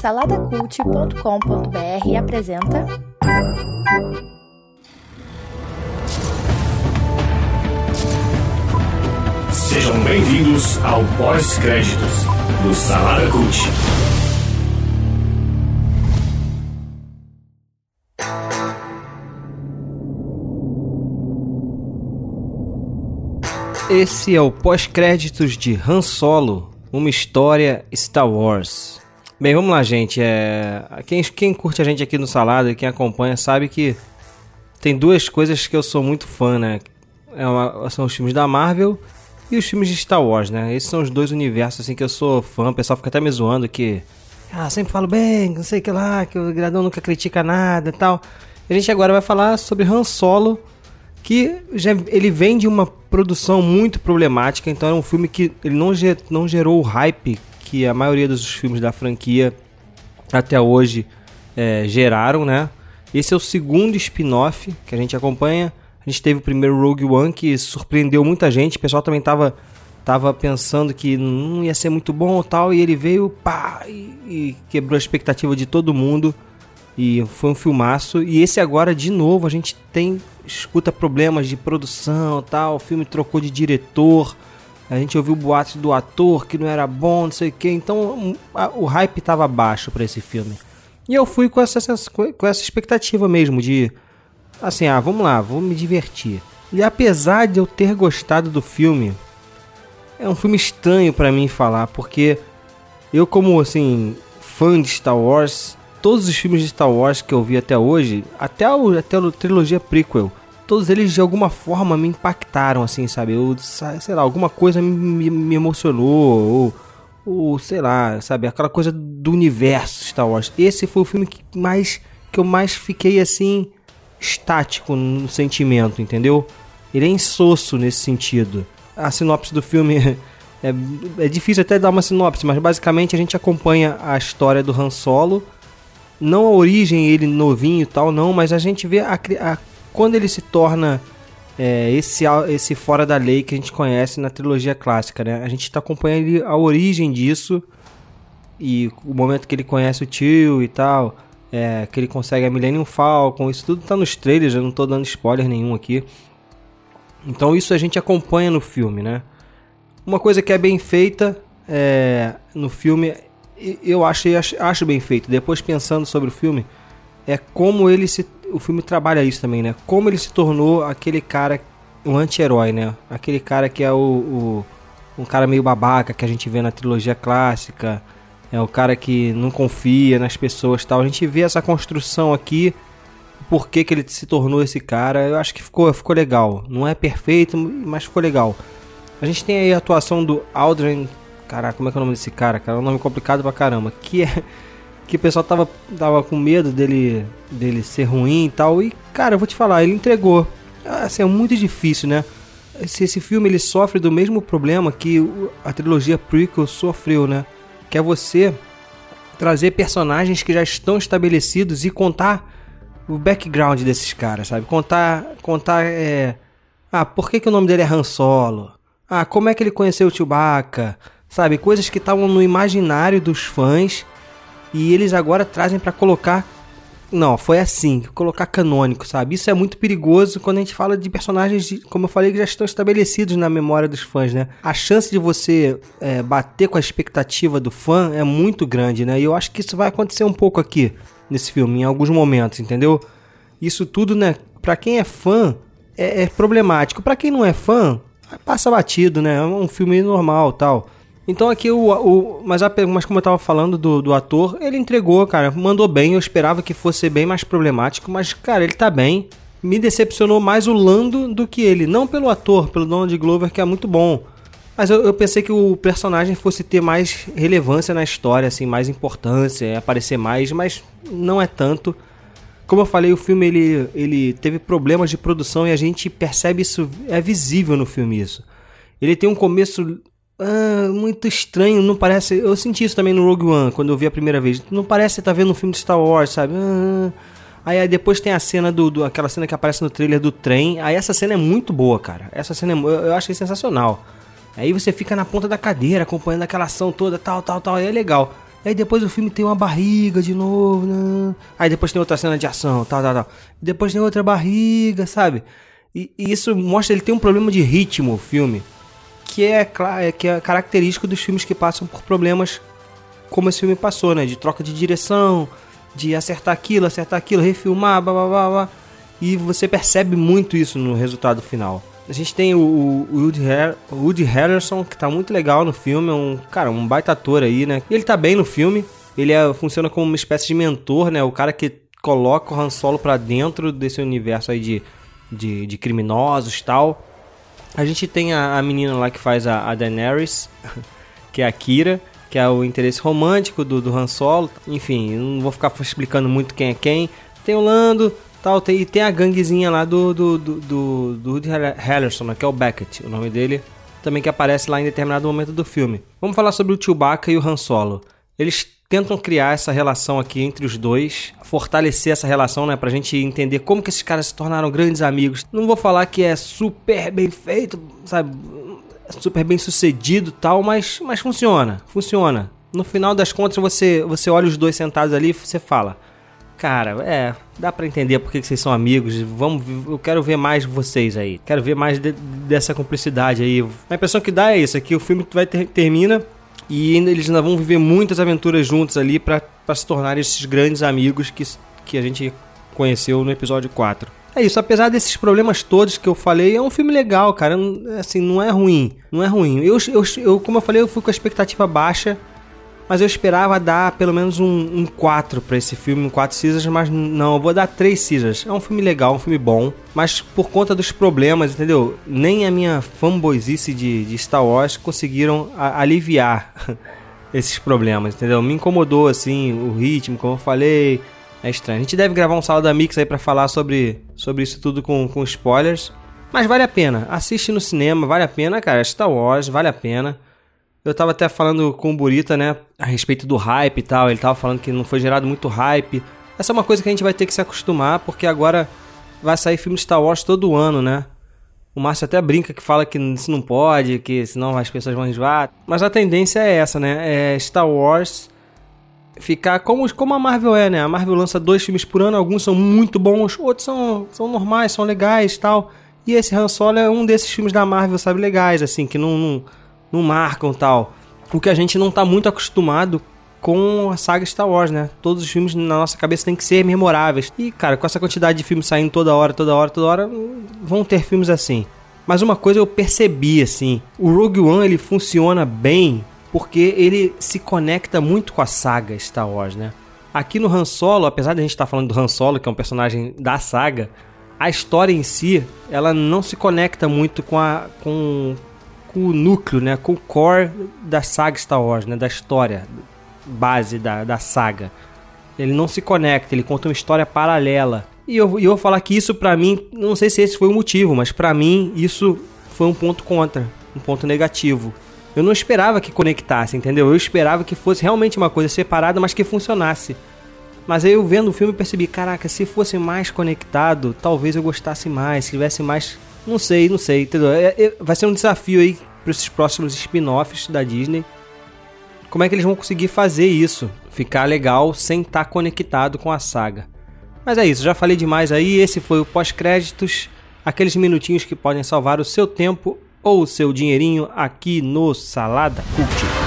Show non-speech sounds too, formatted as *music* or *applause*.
Saladacult.com.br apresenta. Sejam bem-vindos ao pós-créditos do Salada Cult. Esse é o pós-créditos de Han Solo, uma história Star Wars. Bem, vamos lá, gente. É... Quem, quem curte a gente aqui no Salada e quem acompanha sabe que tem duas coisas que eu sou muito fã, né? É uma... São os filmes da Marvel e os filmes de Star Wars, né? Esses são os dois universos assim que eu sou fã. O pessoal fica até me zoando que ah, sempre falo bem, não sei o que lá, que o Gradão nunca critica nada e tal. A gente agora vai falar sobre Han Solo, que já, ele vem de uma produção muito problemática, então é um filme que ele não, não gerou o hype que a maioria dos filmes da franquia até hoje é, geraram, né? Esse é o segundo spin-off que a gente acompanha. A gente teve o primeiro Rogue One que surpreendeu muita gente. O pessoal também tava, tava pensando que não ia ser muito bom tal. E ele veio, pá, e, e quebrou a expectativa de todo mundo. E foi um filmaço. E esse agora, de novo, a gente tem. escuta problemas de produção tal. O filme trocou de diretor. A gente ouviu boatos do ator que não era bom, não sei o que. Então a, o hype estava baixo para esse filme. E eu fui com essa, com essa expectativa mesmo de. Assim, ah, vamos lá, vou me divertir. E apesar de eu ter gostado do filme, é um filme estranho para mim falar, porque eu, como assim, fã de Star Wars, todos os filmes de Star Wars que eu vi até hoje, até, o, até a trilogia prequel, todos eles de alguma forma me impactaram, assim, sabe? Eu, sei lá, alguma coisa me, me emocionou, ou, ou sei lá, sabe? Aquela coisa do universo Star Wars. Esse foi o filme que mais que eu mais fiquei assim estático no sentimento, entendeu? Ele é insosso nesse sentido. A sinopse do filme *laughs* é, é difícil até dar uma sinopse, mas basicamente a gente acompanha a história do Han Solo. Não a origem, ele novinho e tal, não, mas a gente vê a, a quando ele se torna é, esse, esse fora da lei que a gente conhece na trilogia clássica, né? A gente está acompanhando a origem disso e o momento que ele conhece o tio e tal, é, que ele consegue a Millennium Falcon, isso tudo tá nos trailers, eu não estou dando spoiler nenhum aqui. Então isso a gente acompanha no filme, né? Uma coisa que é bem feita é, no filme, eu achei, acho bem feito. Depois pensando sobre o filme, é como ele se o filme trabalha isso também, né? Como ele se tornou aquele cara, um anti-herói, né? Aquele cara que é o, o, um cara meio babaca que a gente vê na trilogia clássica, é o cara que não confia nas pessoas, tal. A gente vê essa construção aqui, por que, que ele se tornou esse cara. Eu acho que ficou, ficou legal. Não é perfeito, mas ficou legal. A gente tem aí a atuação do Aldrin, caraca, como é que é o nome desse cara? Cara, é um nome complicado pra caramba. Que é que o pessoal tava, tava com medo dele, dele ser ruim e tal. E, cara, eu vou te falar, ele entregou. Assim, é muito difícil, né? Esse, esse filme ele sofre do mesmo problema que a trilogia prequel sofreu, né? Que é você trazer personagens que já estão estabelecidos e contar o background desses caras, sabe? Contar, contar, é... Ah, por que, que o nome dele é Han Solo? Ah, como é que ele conheceu o Chewbacca? Sabe? Coisas que estavam no imaginário dos fãs e eles agora trazem para colocar. Não, foi assim, colocar canônico, sabe? Isso é muito perigoso quando a gente fala de personagens, de, como eu falei, que já estão estabelecidos na memória dos fãs, né? A chance de você é, bater com a expectativa do fã é muito grande, né? E eu acho que isso vai acontecer um pouco aqui nesse filme, em alguns momentos, entendeu? Isso tudo, né? Pra quem é fã, é, é problemático. Para quem não é fã, passa batido, né? É um filme normal tal. Então aqui o. o mas, a, mas como eu tava falando do, do ator, ele entregou, cara, mandou bem. Eu esperava que fosse bem mais problemático, mas, cara, ele tá bem. Me decepcionou mais o Lando do que ele. Não pelo ator, pelo Donald Glover, que é muito bom. Mas eu, eu, pensei que o personagem fosse ter mais relevância na história, assim, mais importância, aparecer mais, mas não é tanto. Como eu falei, o filme ele, ele teve problemas de produção e a gente percebe isso, é visível no filme isso. Ele tem um começo ah, muito estranho, não parece. Eu senti isso também no Rogue One, quando eu vi a primeira vez. Não parece estar tá vendo um filme de Star Wars, sabe? Ah, aí, aí, depois tem a cena do, do, aquela cena que aparece no trailer do trem. Aí essa cena é muito boa, cara. Essa cena é, eu, eu achei sensacional. Aí você fica na ponta da cadeira acompanhando aquela ação toda, tal, tal, tal. Aí é legal. Aí depois o filme tem uma barriga de novo, né? Aí depois tem outra cena de ação, tal, tal, tal. Depois tem outra barriga, sabe? E, e isso mostra ele tem um problema de ritmo, o filme, que é, é, que é característico dos filmes que passam por problemas como esse filme passou, né? De troca de direção, de acertar aquilo, acertar aquilo, refilmar, blá blá blá blá. E você percebe muito isso no resultado final. A gente tem o, o Woody, Har Woody Harrelson, que tá muito legal no filme, é um, cara, um baita ator aí, né? Ele tá bem no filme, ele é, funciona como uma espécie de mentor, né? O cara que coloca o Han Solo pra dentro desse universo aí de, de, de criminosos e tal. A gente tem a, a, menina lá que faz a, a Daenerys, *laughs* que é a Kira, que é o interesse romântico do, do Han Solo. Enfim, não vou ficar explicando muito quem é quem. Tem o Lando, Tal, tem, e tem a ganguezinha lá do, do, do, do, do Woody né, que é o Beckett, o nome dele, também que aparece lá em determinado momento do filme. Vamos falar sobre o Chewbacca e o Han Solo. Eles tentam criar essa relação aqui entre os dois, fortalecer essa relação, né, pra gente entender como que esses caras se tornaram grandes amigos. Não vou falar que é super bem feito, sabe, super bem sucedido tal, mas, mas funciona, funciona. No final das contas, você, você olha os dois sentados ali e você fala Cara, é, dá para entender por que vocês são amigos. Vamos, eu quero ver mais vocês aí. Quero ver mais de, dessa cumplicidade aí. A impressão que dá é isso, é que o filme vai ter, termina e ainda, eles ainda vão viver muitas aventuras juntos ali para se tornarem esses grandes amigos que, que a gente conheceu no episódio 4. É isso, apesar desses problemas todos que eu falei, é um filme legal, cara. Assim, não é ruim. Não é ruim. Eu, eu, eu como eu falei, eu fui com a expectativa baixa mas eu esperava dar pelo menos um, um 4 para esse filme, um 4 Caesars, mas não, eu vou dar 3 Caesars. É um filme legal, um filme bom, mas por conta dos problemas, entendeu? Nem a minha fanboyzice de, de Star Wars conseguiram a, aliviar *laughs* esses problemas, entendeu? Me incomodou, assim, o ritmo, como eu falei, é estranho. A gente deve gravar um Sala da Mix aí para falar sobre, sobre isso tudo com, com spoilers, mas vale a pena. Assiste no cinema, vale a pena, cara. Star Wars, vale a pena. Eu tava até falando com o Burita, né, a respeito do hype e tal. Ele tava falando que não foi gerado muito hype. Essa é uma coisa que a gente vai ter que se acostumar, porque agora vai sair filme Star Wars todo ano, né? O Márcio até brinca que fala que isso não pode, que senão as pessoas vão enjoar. Mas a tendência é essa, né? É Star Wars ficar como, como a Marvel é, né? A Marvel lança dois filmes por ano, alguns são muito bons, outros são, são normais, são legais tal. E esse Han Solo é um desses filmes da Marvel, sabe, legais, assim, que não, não não marcam tal. O que a gente não tá muito acostumado com a saga Star Wars, né? Todos os filmes na nossa cabeça tem que ser memoráveis. E, cara, com essa quantidade de filmes saindo toda hora, toda hora, toda hora, vão ter filmes assim. Mas uma coisa eu percebi, assim, o Rogue One ele funciona bem porque ele se conecta muito com a saga Star Wars, né? Aqui no Han Solo, apesar de a gente estar tá falando do Han Solo, que é um personagem da saga, a história em si, ela não se conecta muito com a, com, com o núcleo, né, com o core da saga Star Wars, né, da história base da, da saga. Ele não se conecta, ele conta uma história paralela. E eu, eu vou falar que isso para mim, não sei se esse foi o motivo, mas para mim isso foi um ponto contra, um ponto negativo. Eu não esperava que conectasse, entendeu? Eu esperava que fosse realmente uma coisa separada, mas que funcionasse. Mas aí eu vendo o filme percebi, caraca, se fosse mais conectado, talvez eu gostasse mais, se tivesse mais não sei, não sei, entendeu? É, é, vai ser um desafio aí para esses próximos spin-offs da Disney. Como é que eles vão conseguir fazer isso? Ficar legal sem estar tá conectado com a saga. Mas é isso, já falei demais aí. Esse foi o pós-créditos. Aqueles minutinhos que podem salvar o seu tempo ou o seu dinheirinho aqui no Salada Cult.